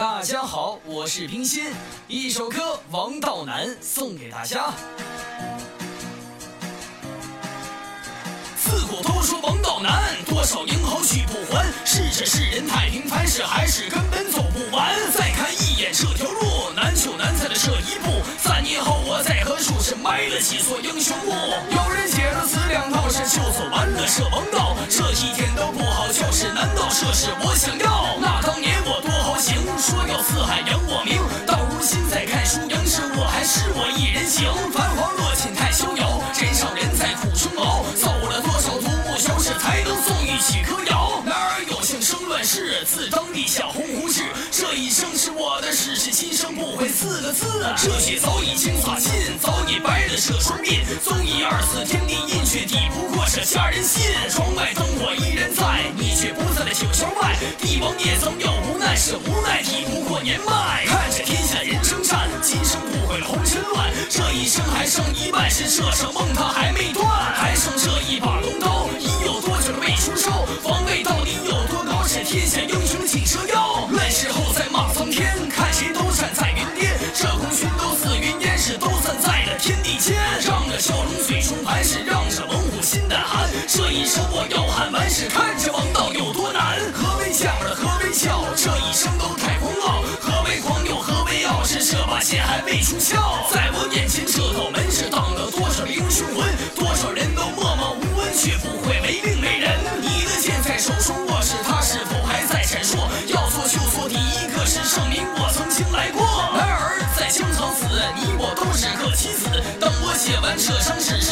大家好，我是冰心，一首歌《王道难》送给大家。自古都说王道难，多少英豪去不还。是这世人太平凡事，还是根本走不完？再看一眼这条路，难就难在了这一步。三年后我在何处？是埋了几座英雄墓？有人写了词两套，是就走完了这王道。这一天都不好，就是难道这是一人行？繁华落尽太逍遥，人上人在苦中熬。走了多少独木桥，是才能纵欲起歌谣？男儿有幸生乱世，自当立下鸿鹄志。这一生是我的事，是今生不悔四个字。热血早已经洒尽，早已白了这双鬓。纵以二字天地印，却抵不过这家人心。窗外灯火依然在，你却不在那九霄外。帝王也曾有无奈，是无奈抵不过年迈。看着天下人生战，今生。这一生还剩一半是射手梦，他还没断，还剩这一把龙刀，你有多久没出鞘？防卫到底有多高？是天下英雄请折腰，乱世后再骂苍天，看谁都站在云巅，这功勋都似云烟，是都散在了天地间。让着蛟龙嘴中盘，是让这猛虎心胆寒。这一生我要喊完，是看这王道有多难。何为笑的？何为笑？这一生都太狂傲。何为狂？又何为傲？是这把剑还未出鞘，在我眼。这道门是挡了多少英雄魂，多少人都默默无闻，却不会为命没人。你的剑在手中握，是他是否还在闪烁。要做就做第一个，是证明我曾经来过。儿在青场死，你我都是个棋子。当我写完这生世。